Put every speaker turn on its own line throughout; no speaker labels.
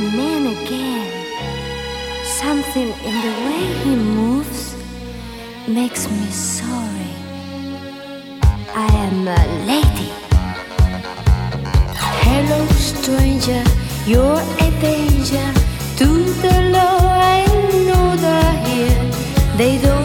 man again. Something in the way he moves makes me sorry. I am a lady. Hello, stranger, you're a danger to the law. and know here. They don't.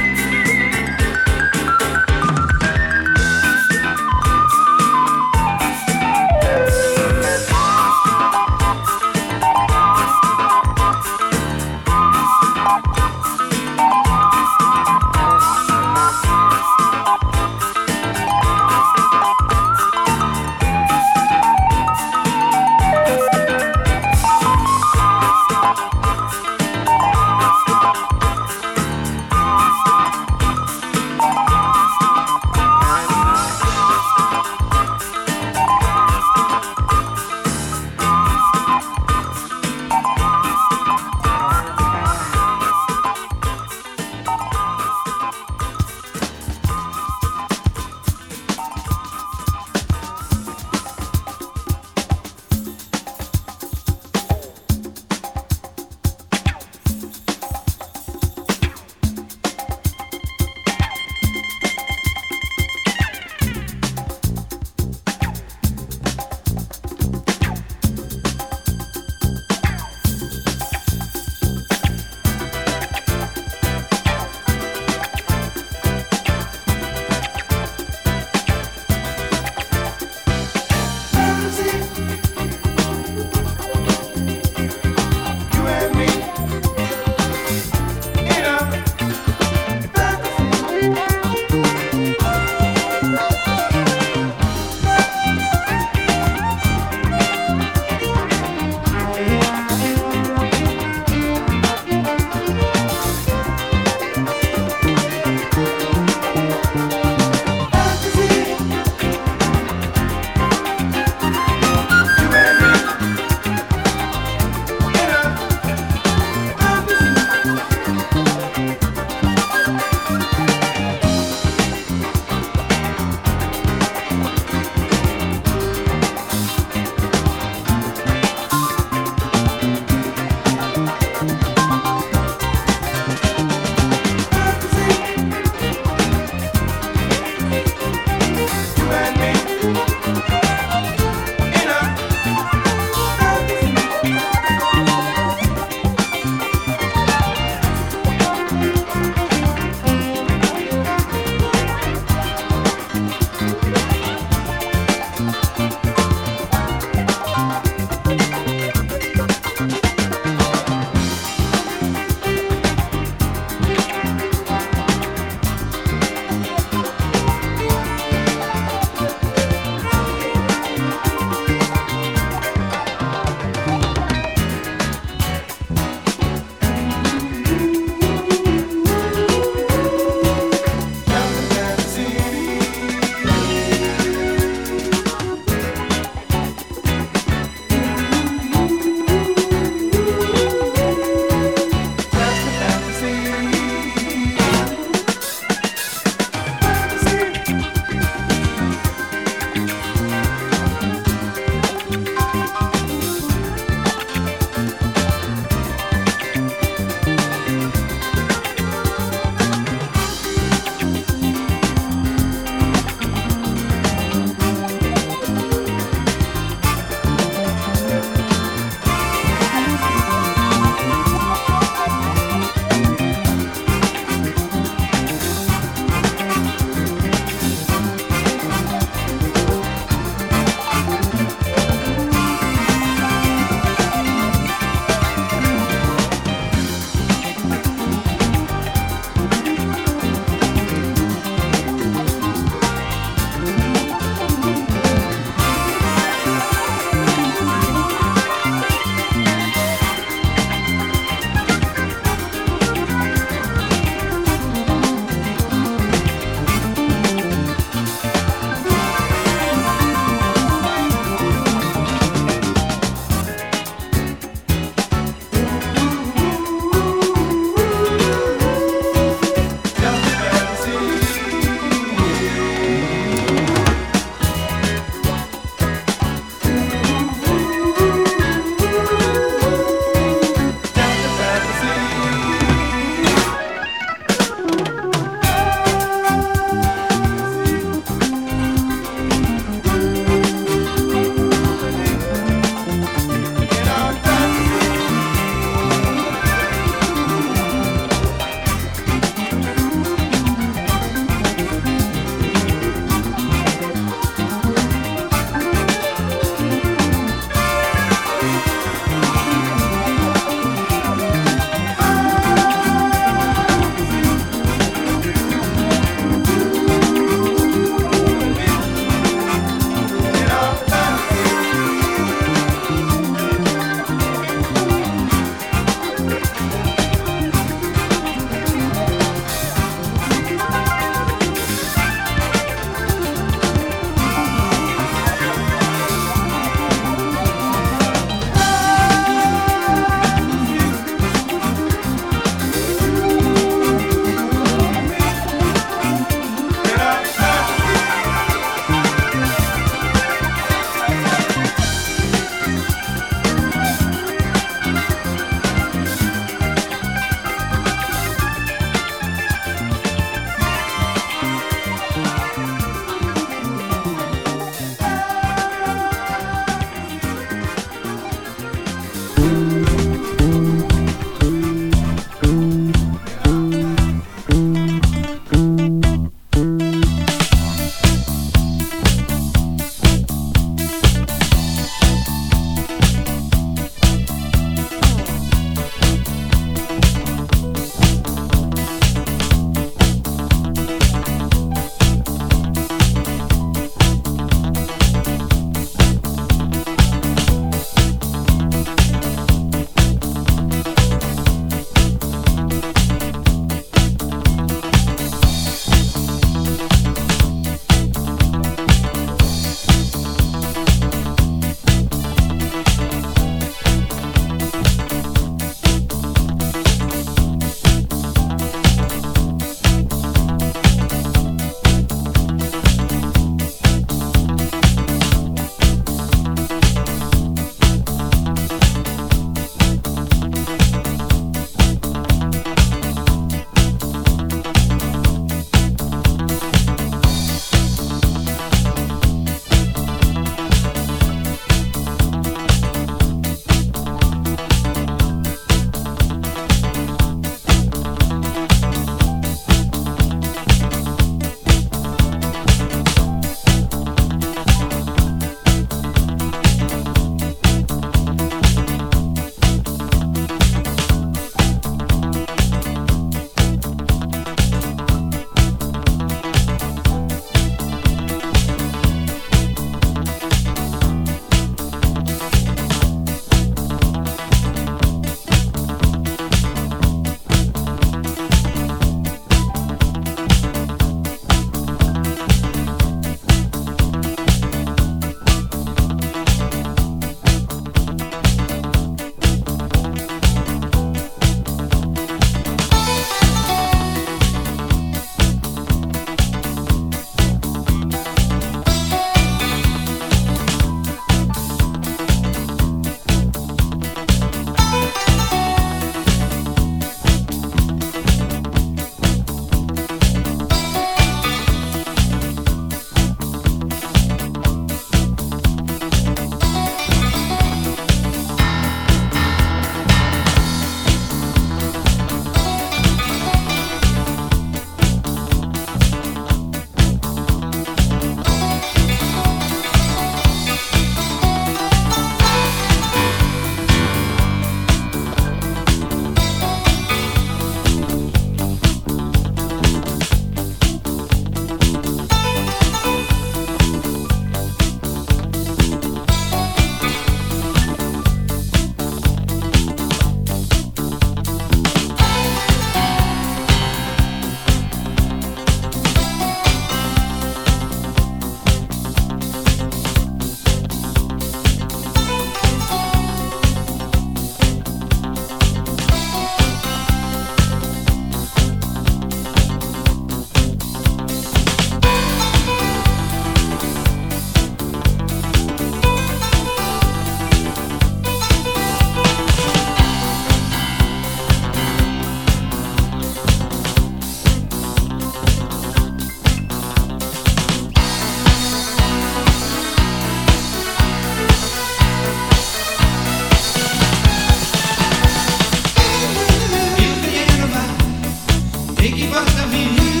que basta menino.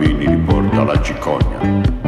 bambini li porta
la cicogna.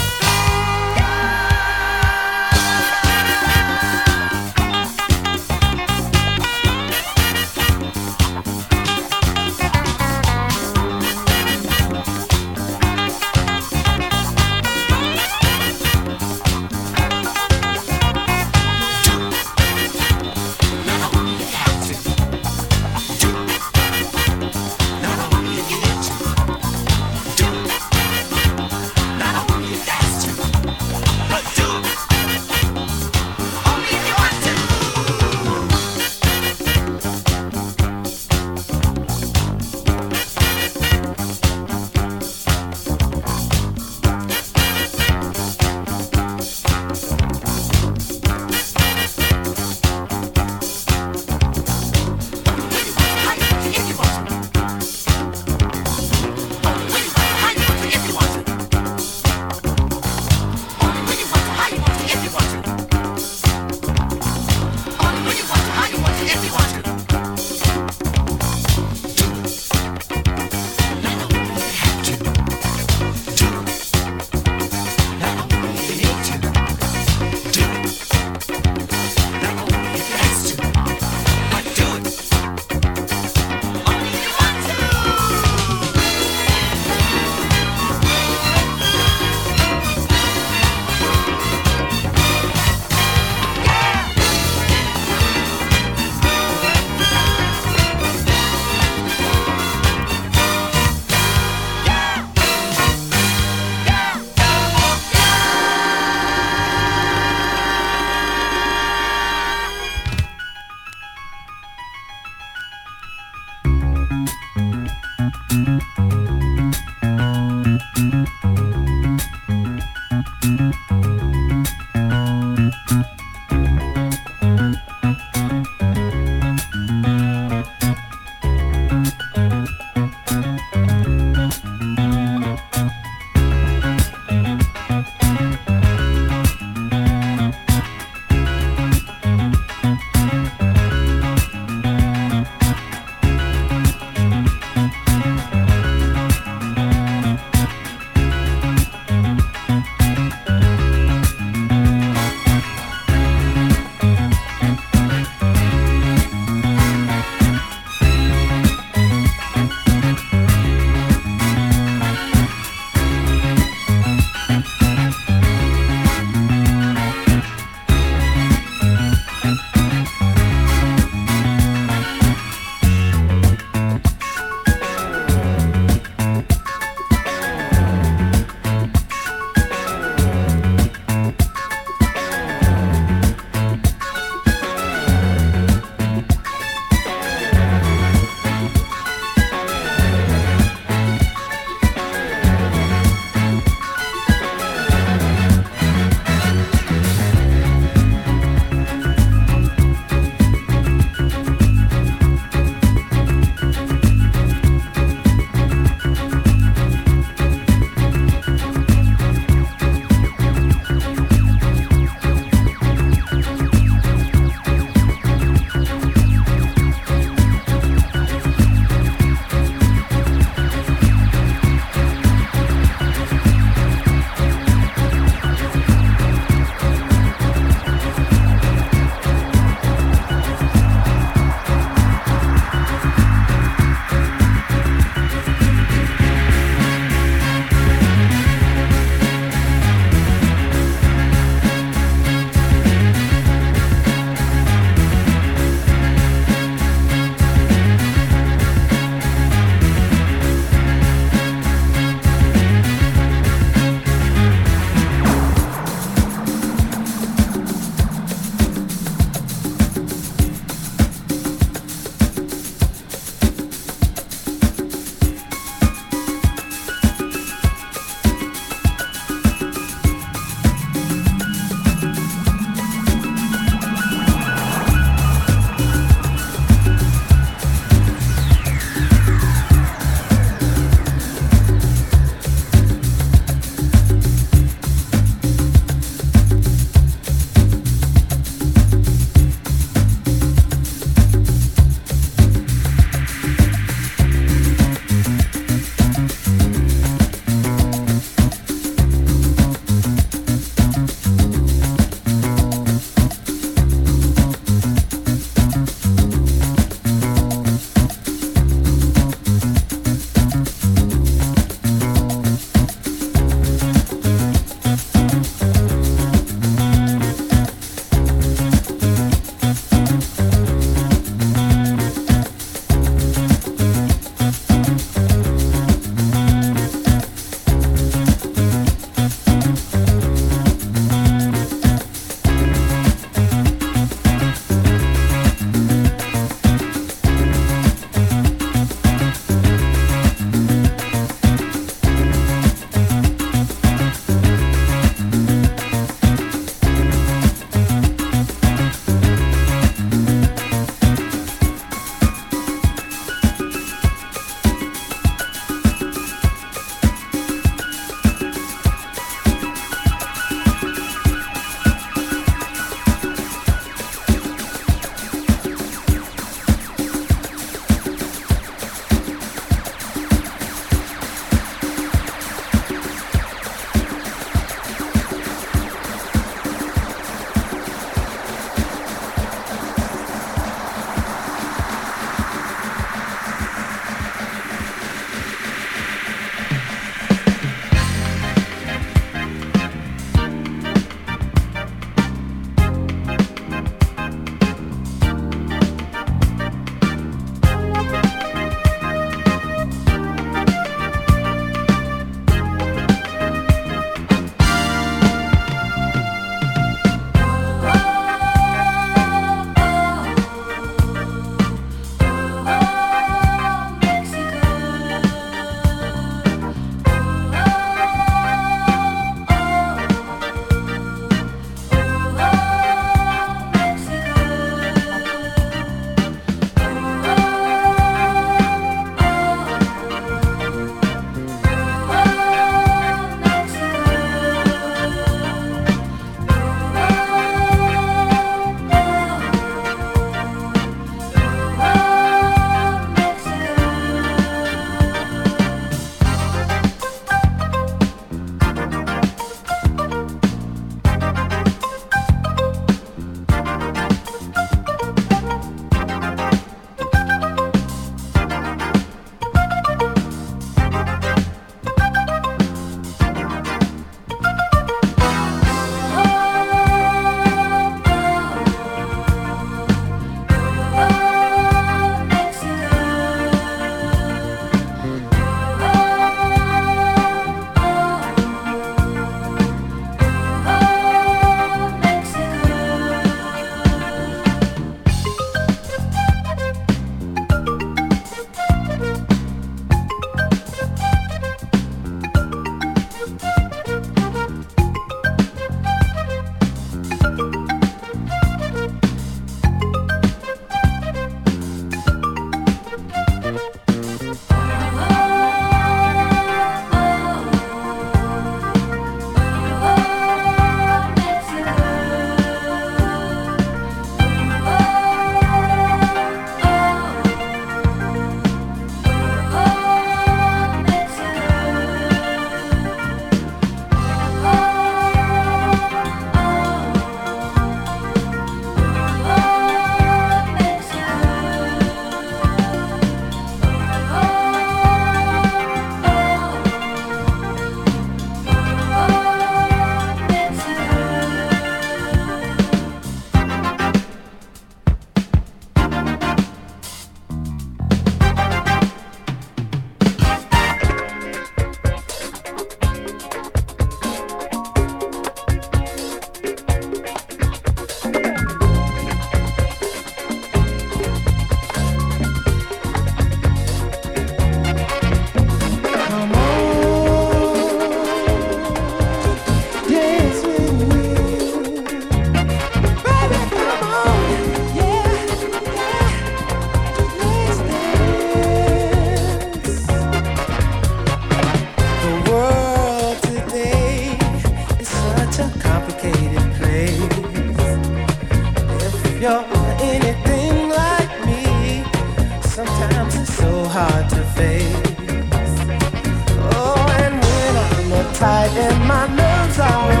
Le